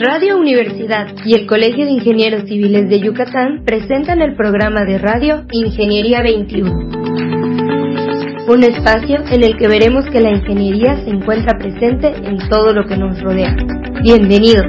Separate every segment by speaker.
Speaker 1: Radio Universidad y el Colegio de Ingenieros Civiles de Yucatán presentan el programa de radio Ingeniería 21. Un espacio en el que veremos que la ingeniería se encuentra presente en todo lo que nos rodea. Bienvenidos.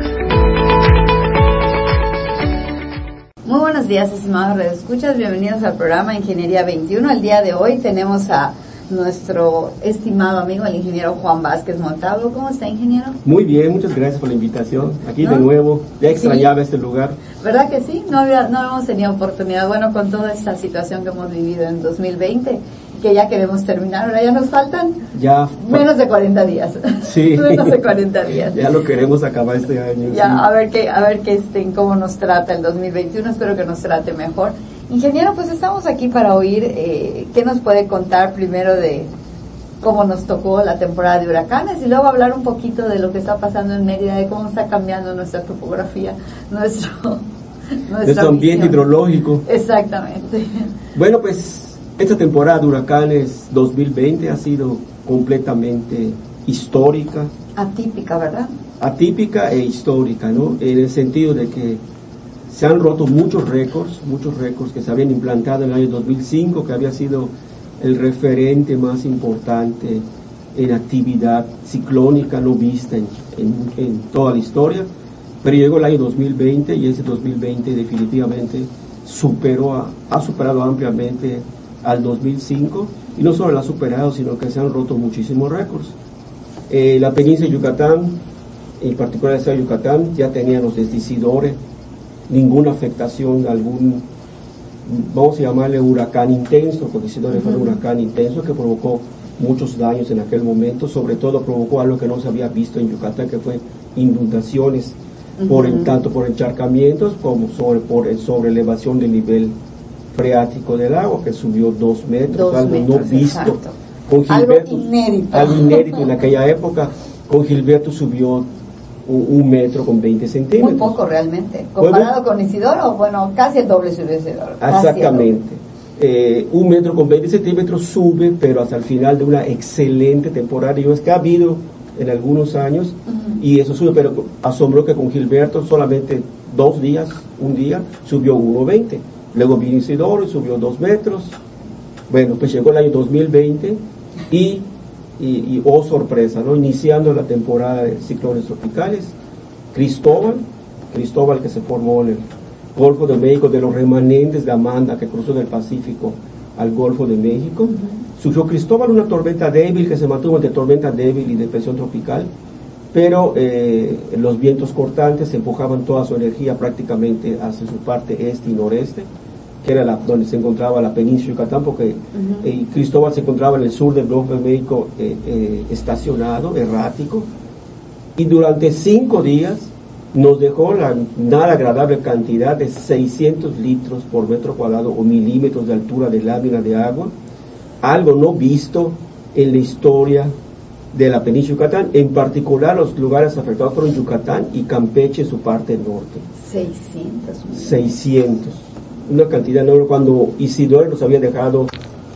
Speaker 2: Muy buenos días, estimados escuchas. Bienvenidos al programa Ingeniería 21. El día de hoy tenemos a nuestro estimado amigo, el ingeniero Juan Vázquez Montalvo. ¿Cómo está, ingeniero?
Speaker 3: Muy bien, muchas gracias por la invitación. Aquí de nuevo, ya extrañaba este lugar.
Speaker 2: ¿Verdad que sí? No, había, no hemos tenido oportunidad. Bueno, con toda esta situación que hemos vivido en 2020, que ya queremos terminar, ahora ya nos faltan
Speaker 3: ya
Speaker 2: menos de 40 días.
Speaker 3: Sí.
Speaker 2: menos de 40 días.
Speaker 3: ya lo queremos acabar este año.
Speaker 2: Ya, a ver qué, a ver qué este, cómo nos trata el 2021. Espero que nos trate mejor. Ingeniero, pues estamos aquí para oír eh, qué nos puede contar primero de cómo nos tocó la temporada de huracanes y luego hablar un poquito de lo que está pasando en Mérida, de cómo está cambiando nuestra topografía, nuestro,
Speaker 3: nuestro ambiente hidrológico.
Speaker 2: Exactamente.
Speaker 3: Bueno, pues esta temporada de huracanes 2020 ha sido completamente histórica.
Speaker 2: Atípica, ¿verdad?
Speaker 3: Atípica e histórica, ¿no? En el sentido de que se han roto muchos récords, muchos récords que se habían implantado en el año 2005, que había sido el referente más importante en actividad ciclónica no vista en, toda la historia, pero llegó el año 2020 y ese 2020 definitivamente superó ha superado ampliamente al 2005 y no solo lo ha superado, sino que se han roto muchísimos récords. Eh, la península de Yucatán, en particular el estado de Yucatán, ya tenía los decidores ninguna afectación, algún, vamos a llamarle huracán intenso, porque si no fue un huracán intenso que provocó muchos daños en aquel momento, sobre todo provocó algo que no se había visto en Yucatán, que fue inundaciones, por tanto por encharcamientos como sobre, por elevación del nivel freático del agua, que subió dos metros, algo no visto.
Speaker 2: Con Gilberto, algo inédito.
Speaker 3: Algo inédito en aquella época. Con Gilberto subió un, metro con 20 centímetros.
Speaker 2: Muy poco realmente. Comparado con Isidoro, bueno, casi el doble sube Isidoro.
Speaker 3: Exactamente. Eh, un metro con 20 centímetros sube, pero hasta el final de una excelente temporada. Yo es que ha habido en algunos años y eso sube, pero asombro que con Gilberto solamente dos días, un día, subió 1,20. Luego vino Isidoro y subió dos metros. Bueno, pues llegó el año 2020 y y, oh sorpresa, ¿no? iniciando la temporada de ciclones tropicales, Cristóbal, Cristóbal que se formó en el Golfo de México, de los remanentes de Amanda que cruzó del Pacífico al Golfo de México. Surgió Cristóbal una tormenta débil que se mantuvo entre tormenta débil y depresión tropical, pero eh, los vientos cortantes empujaban toda su energía prácticamente hacia su parte este y noreste que era la, donde se encontraba la península Yucatán, porque eh, Cristóbal se encontraba en el sur del Golfo de México eh, eh, estacionado, errático, y durante cinco días nos dejó la nada agradable cantidad de 600 litros por metro cuadrado o milímetros de altura de lámina de agua, algo no visto en la historia de la península Yucatán, en particular los lugares afectados fueron Yucatán y Campeche, su parte norte.
Speaker 2: 600.
Speaker 3: 600 una cantidad enorme cuando Isidoro nos había dejado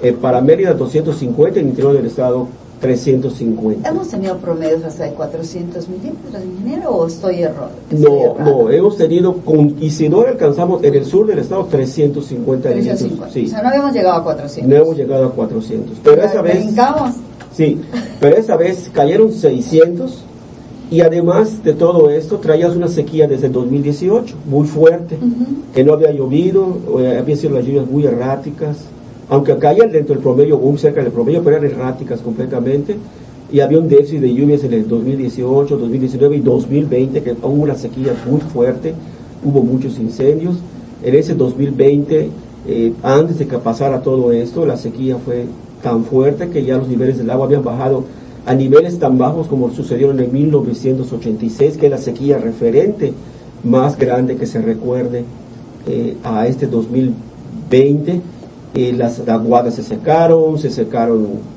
Speaker 3: eh, para Mérida 250 en el interior del estado 350.
Speaker 2: ¿Hemos tenido promedios hasta de 400 milímetros, ingeniero, o estoy error?
Speaker 3: No, no, hemos tenido, con Isidoro alcanzamos en el sur del estado 350
Speaker 2: milímetros. Sí. O sea, no habíamos llegado a 400.
Speaker 3: No hemos llegado a 400. Pero esa vez...
Speaker 2: Brincamos.
Speaker 3: Sí, pero esa vez cayeron 600 y además de todo esto, traías una sequía desde el 2018, muy fuerte, que no había llovido, había sido las lluvias muy erráticas, aunque caían dentro del promedio, muy cerca del promedio, pero eran erráticas completamente. Y había un déficit de lluvias en el 2018, 2019 y 2020, que hubo una sequía muy fuerte, hubo muchos incendios. En ese 2020, eh, antes de que pasara todo esto, la sequía fue tan fuerte que ya los niveles del agua habían bajado a niveles tan bajos como sucedieron en 1986, que es la sequía referente más grande que se recuerde eh, a este 2020. Eh, las aguadas se secaron, se secaron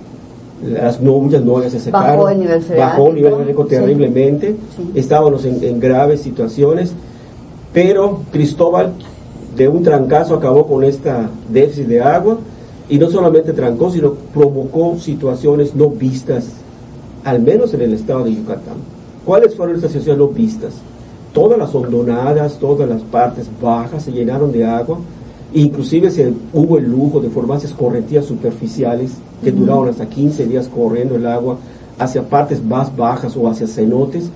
Speaker 3: las muchas nubes se secaron,
Speaker 2: bajó el nivel
Speaker 3: bajó el nivel terriblemente, estábamos en, en, graves situaciones, pero Cristóbal de un trancazo acabó con esta déficit de agua y no solamente trancó, sino provocó situaciones no vistas al menos en el estado de Yucatán. ¿Cuáles fueron estas situaciones no vistas? todas las hondonadas, todas las partes bajas se llenaron de agua, inclusive se, hubo el lujo de formarse correntías superficiales que duraron hasta 15 días corriendo el agua hacia partes más bajas o hacia cenotes,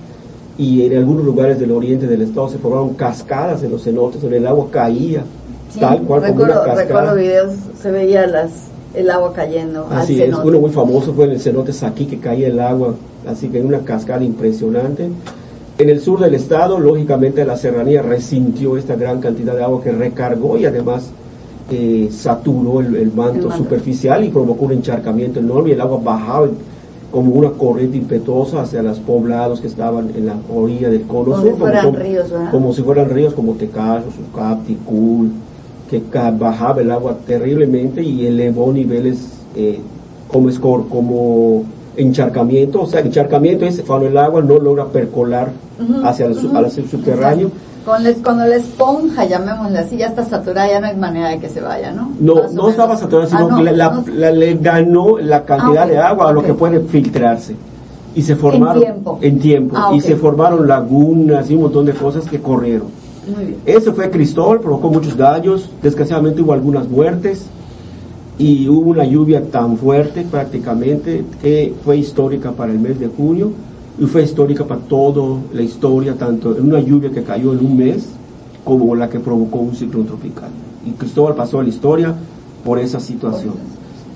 Speaker 3: y en algunos lugares del oriente del estado se formaron cascadas en los cenotes donde el agua caía tal cual como una cascada.
Speaker 2: Recuerdo videos, se veía las, el agua cayendo.
Speaker 3: Así es, uno muy famoso fue en el cenote Saquí que caía el agua, así que en una cascada impresionante. En el sur del estado, lógicamente la serranía resintió esta gran cantidad de agua que recargó y además eh, saturó el, manto superficial y provocó un encharcamiento enorme y el agua bajaba como una corriente impetuosa hacia los poblados que estaban en la orilla del cono
Speaker 2: como sur, si fueran como, ríos,
Speaker 3: como si fueran ríos como Tecaso, Sucapti, Cul, que bajaba el agua terriblemente y elevó niveles eh, como, escor, como encharcamiento, o sea, encharcamiento es cuando el agua no logra percolar hacia el, subterráneo.
Speaker 2: cuando la esponja, llamémosle así, ya está saturada, ya no hay manera de que se vaya, ¿no?
Speaker 3: No, no estaba saturada, sino ah, que la, le ganó la cantidad ah, de agua a lo que puede filtrarse. Y se formaron en
Speaker 2: tiempo,
Speaker 3: en tiempo.
Speaker 2: Ah,
Speaker 3: y se formaron lagunas y un montón de cosas que corrieron. Eso fue Cristóbal, provocó muchos daños, desgraciadamente hubo algunas muertes y hubo una lluvia tan fuerte prácticamente que fue histórica para el mes de junio y fue histórica para toda la historia, tanto en una lluvia que cayó en un mes como la que provocó un ciclón tropical. Y Cristóbal pasó a la historia por esa situación.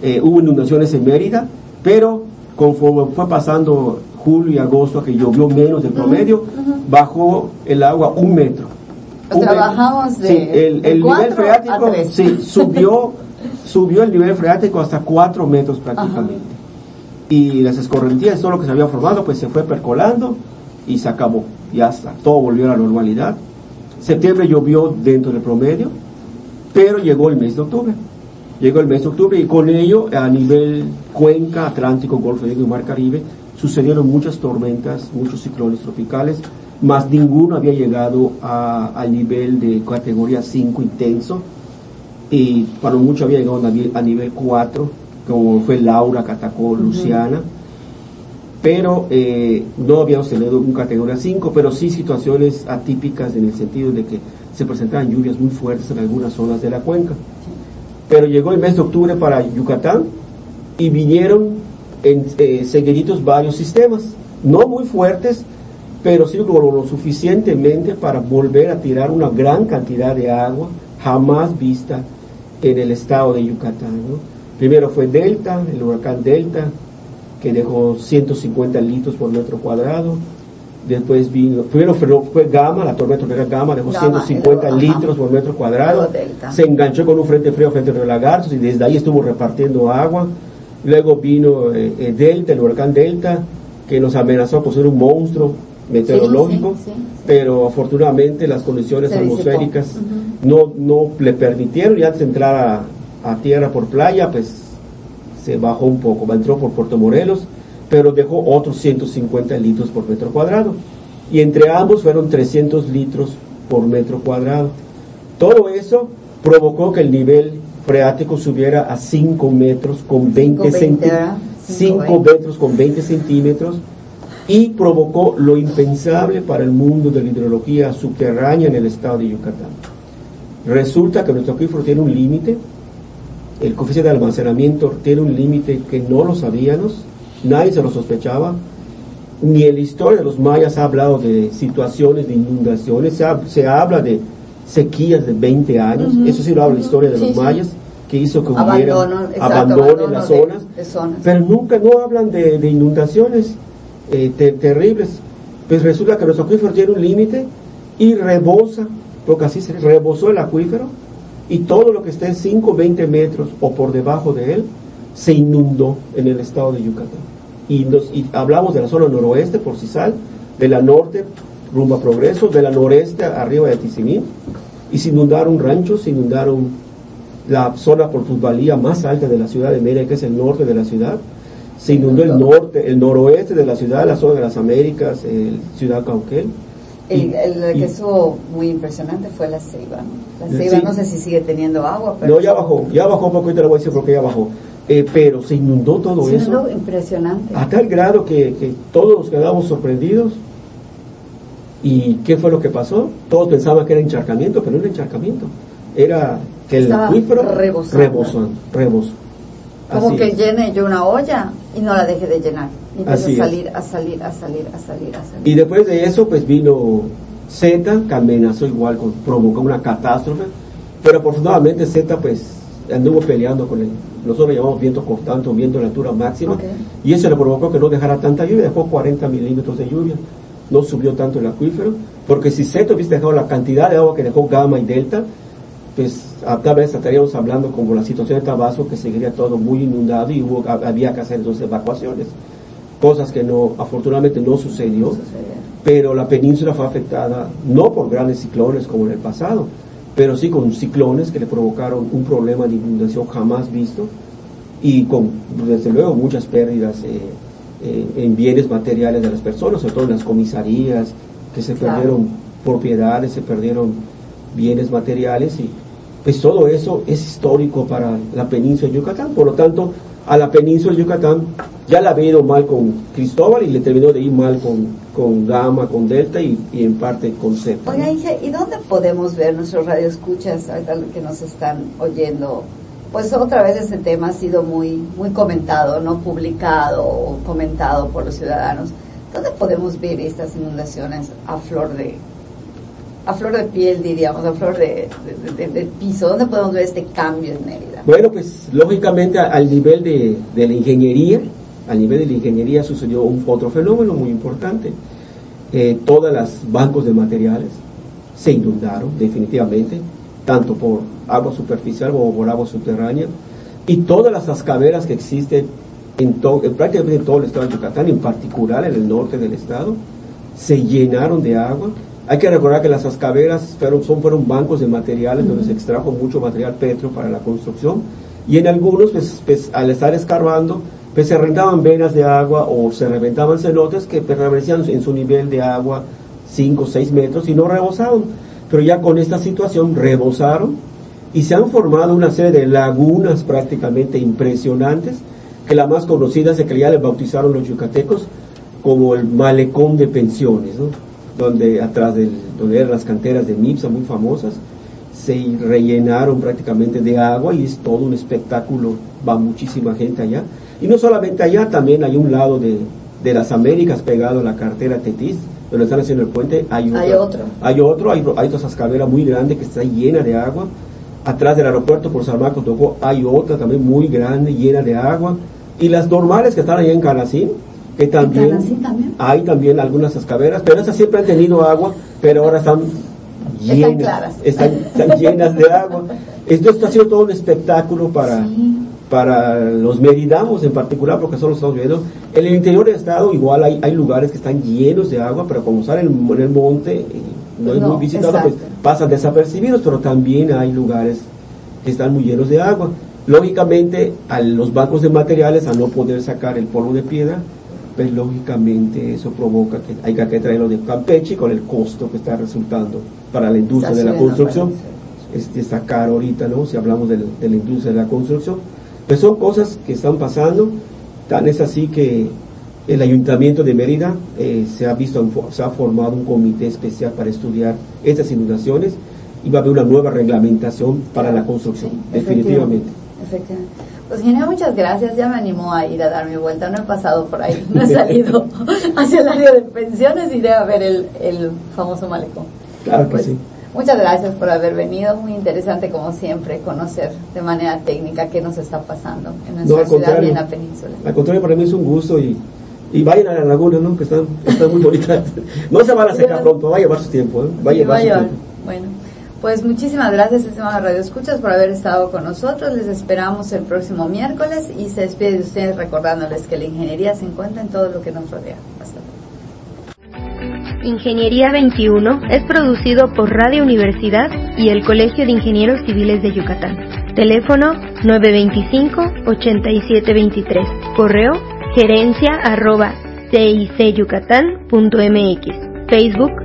Speaker 3: Eh, hubo inundaciones en Mérida, pero conforme fue pasando julio y agosto, que llovió menos del promedio, bajó el agua un metro
Speaker 2: trabajamos de,
Speaker 3: el, nivel freático sí, subió, subió el nivel freático hasta 4 metros prácticamente. Y las escorrentías, todo lo que se había formado, pues se fue percolando y se acabó. Ya está, todo volvió a la normalidad. Septiembre llovió dentro del promedio, pero llegó el mes de octubre. Llegó el mes de octubre y con ello, a nivel cuenca, Atlántico, Golfo y Mar Caribe, sucedieron muchas tormentas, muchos ciclones tropicales más ninguno había llegado a, al nivel de categoría 5 intenso. Y para mucho había llegado a, nivel 4 como fue Laura que atacó Luciana. Pero eh, no habíamos tenido un categoría 5 pero sí situaciones atípicas en el sentido de que se presentaban lluvias muy fuertes en algunas zonas de la cuenca. Pero llegó el mes de octubre para Yucatán y vinieron en eh, seguiditos varios sistemas no muy fuertes pero sí lo, suficientemente para volver a tirar una gran cantidad de agua jamás vista en el estado de Yucatán. Primero fue Delta, el huracán Delta, que dejó 150 litros por metro cuadrado. Después vino, primero fue, Gama, la tormenta era Gama, dejó 150 litros por metro cuadrado. Se enganchó con un frente frío frente a los lagartos y desde ahí estuvo repartiendo agua. Luego vino eh, eh, Delta, el huracán Delta, que nos amenazó por ser un monstruo meteorológico, pero afortunadamente las condiciones atmosféricas no, no le permitieron, y antes de entrar a, tierra por playa, pues se bajó un poco, entró por Puerto Morelos, pero dejó otros 150 litros por metro cuadrado. Y entre ambos fueron 300 litros por metro cuadrado. Todo eso provocó que el nivel freático subiera a 5 metros con 20 centímetros. 5 metros con 20 centímetros y provocó lo impensable para el mundo de la hidrología subterránea en el estado de Yucatán. Resulta que nuestro acuífero tiene un límite, el coeficiente de almacenamiento tiene un límite que no lo sabíamos, nadie se lo sospechaba, ni en la historia de los mayas ha hablado de situaciones de inundaciones, se, habla de sequías de 20 años, eso sí lo habla la historia de los mayas, que hizo que hubiera abandono, en las zonas, pero nunca no hablan de, de inundaciones eh, terribles. Pues resulta que nuestro acuífero tiene un límite y rebosa, porque así se rebosó el acuífero y todo lo que esté en 5, 20 metros o por debajo de él se inundó en el estado de Yucatán. Y, y hablamos de la zona noroeste por Cisal, de la norte rumbo a Progreso, de la noreste arriba de Tizimín, y se inundaron ranchos, se inundaron la zona por plusvalía más alta de la ciudad de Mérida, que es el norte de la ciudad, se inundó el norte, el noroeste de la ciudad, la zona de las Américas, el ciudad Cauquel.
Speaker 2: El, que estuvo muy impresionante fue la Ceiba, ¿no? La Ceiba no sé si sigue teniendo agua, pero...
Speaker 3: No, ya bajó, ya bajó un poco, te lo voy a decir porque ya bajó. Eh, pero se inundó todo se inundó,
Speaker 2: impresionante.
Speaker 3: A tal grado que, que todos nos quedamos sorprendidos ¿Y qué fue lo que pasó? Todos pensaban que era encharcamiento, pero no era encharcamiento. Era que el rebosó. rebosó.
Speaker 2: Como que llene yo una olla y no la deje de llenar. Y a salir, a salir, a salir, a salir, a salir.
Speaker 3: Y después de eso, pues vino Z, que amenazó igual, con, provocó una catástrofe. Pero afortunadamente Z, pues, anduvo peleando con él. Nosotros llamamos viento constante, viento de altura máxima. Y eso le provocó que no dejara tanta lluvia, dejó 40 milímetros de lluvia. No subió tanto el acuífero. Porque si Z hubiese dejado la cantidad de agua que dejó Gamma y Delta, pues tal vez estaríamos hablando como la situación de Tabasco, que seguiría todo muy inundado y hubo, había que hacer entonces evacuaciones. Cosas que no, afortunadamente no sucedió, pero la península fue afectada no por grandes ciclones como en el pasado, pero sí con ciclones que le provocaron un problema de inundación jamás visto y con, desde luego, muchas pérdidas eh, eh, en bienes materiales de las personas, sobre todo en las comisarías, que se perdieron propiedades, se perdieron bienes materiales y pues todo eso es histórico para la península de Yucatán. Por lo tanto, a la península de Yucatán ya la había ido mal con Cristóbal y le terminó de ir mal con, con Gama, con Delta y, en parte con Z.
Speaker 2: Oiga, ¿y dónde podemos ver nuestros radioescuchas que nos están oyendo? Pues otra vez ese tema ha sido muy, muy comentado, no publicado o comentado por los ciudadanos. ¿Dónde podemos ver estas inundaciones a flor de, a flor de piel, diríamos, a flor de, piso? ¿Dónde podemos ver este cambio en Mérida?
Speaker 3: Bueno, pues lógicamente al nivel de, la ingeniería, al nivel de la ingeniería sucedió otro fenómeno muy importante. Eh, todas las bancos de materiales se inundaron definitivamente, tanto por agua superficial como por agua subterránea, y todas las ascaveras que existen en, prácticamente en todo el estado de Yucatán, en particular en el norte del estado, se llenaron de agua hay que recordar que las ascaveras fueron, son, bancos de materiales donde se extrajo mucho material petro para la construcción y en algunos, pues, pues al estar escarbando, pues se rentaban venas de agua o se reventaban cenotes que permanecían en su nivel de agua 5 o 6 metros y no rebosaban. Pero ya con esta situación rebosaron y se han formado una serie de lagunas prácticamente impresionantes, que la más conocida es que ya le bautizaron los yucatecos como el malecón de pensiones, ¿no? Donde atrás de donde eran las canteras de MIPSA muy famosas, se rellenaron prácticamente de agua y es todo un espectáculo, va muchísima gente allá. Y no solamente allá, también hay un lado de, de las Américas pegado a la cartera Tetis, donde están haciendo el puente, hay,
Speaker 2: hay otro.
Speaker 3: Hay otro, hay, hay otra muy grande que está llena de agua. Atrás del aeropuerto por San Marcos tocó, hay otra también muy grande, llena de agua. Y las normales que están allá en Calacín, que también, hay también algunas escaberas, pero esas siempre han tenido agua, pero ahora están llenas, están, llenas de agua. Esto está siendo todo un espectáculo para, para los meridamos en particular, porque son los estamos viendo. En el interior del estado igual hay, hay lugares que están llenos de agua, pero como salen en, el monte, no es muy visitado, pues pasan desapercibidos, pero también hay lugares que están muy llenos de agua. Lógicamente, a los bancos de materiales, al no poder sacar el polvo de piedra, pues lógicamente eso provoca que hay que traerlo de Campeche con el costo que está resultando para la industria de la construcción. Este, está caro ahorita, ¿no? Si hablamos de, la industria de la construcción. Pues son cosas que están pasando, tan es así que el Ayuntamiento de Mérida eh, se ha visto, se ha formado un comité especial para estudiar estas inundaciones y va a haber una nueva reglamentación para la construcción, definitivamente.
Speaker 2: efectivamente. Pues Gina, muchas gracias. Ya me animó a ir a dar mi vuelta. No he pasado por ahí, no he salido hacia el área de pensiones. Iré a ver el, el famoso malecón.
Speaker 3: Claro que pues, sí.
Speaker 2: Muchas gracias por haber venido. Muy interesante, como siempre, conocer de manera técnica qué nos está pasando en nuestra ciudad y en la península.
Speaker 3: Al contrario, para mí es un gusto y, y vayan a la laguna, ¿no? Que están, están muy bonitas. no se van a secar pronto, va a llevar su tiempo, ¿eh? Va a llevar su tiempo.
Speaker 2: Bueno. Pues muchísimas gracias, estimados Radio Escuchas, por haber estado con nosotros. Les esperamos el próximo miércoles y se despide de ustedes recordándoles que la ingeniería se encuentra en todo lo que nos rodea. Hasta
Speaker 1: luego. Ingeniería 21 es producido por Radio Universidad y el Colegio de Ingenieros Civiles de Yucatán. Teléfono 925-8723. Correo gerencia arroba cicyucatán.mx. Facebook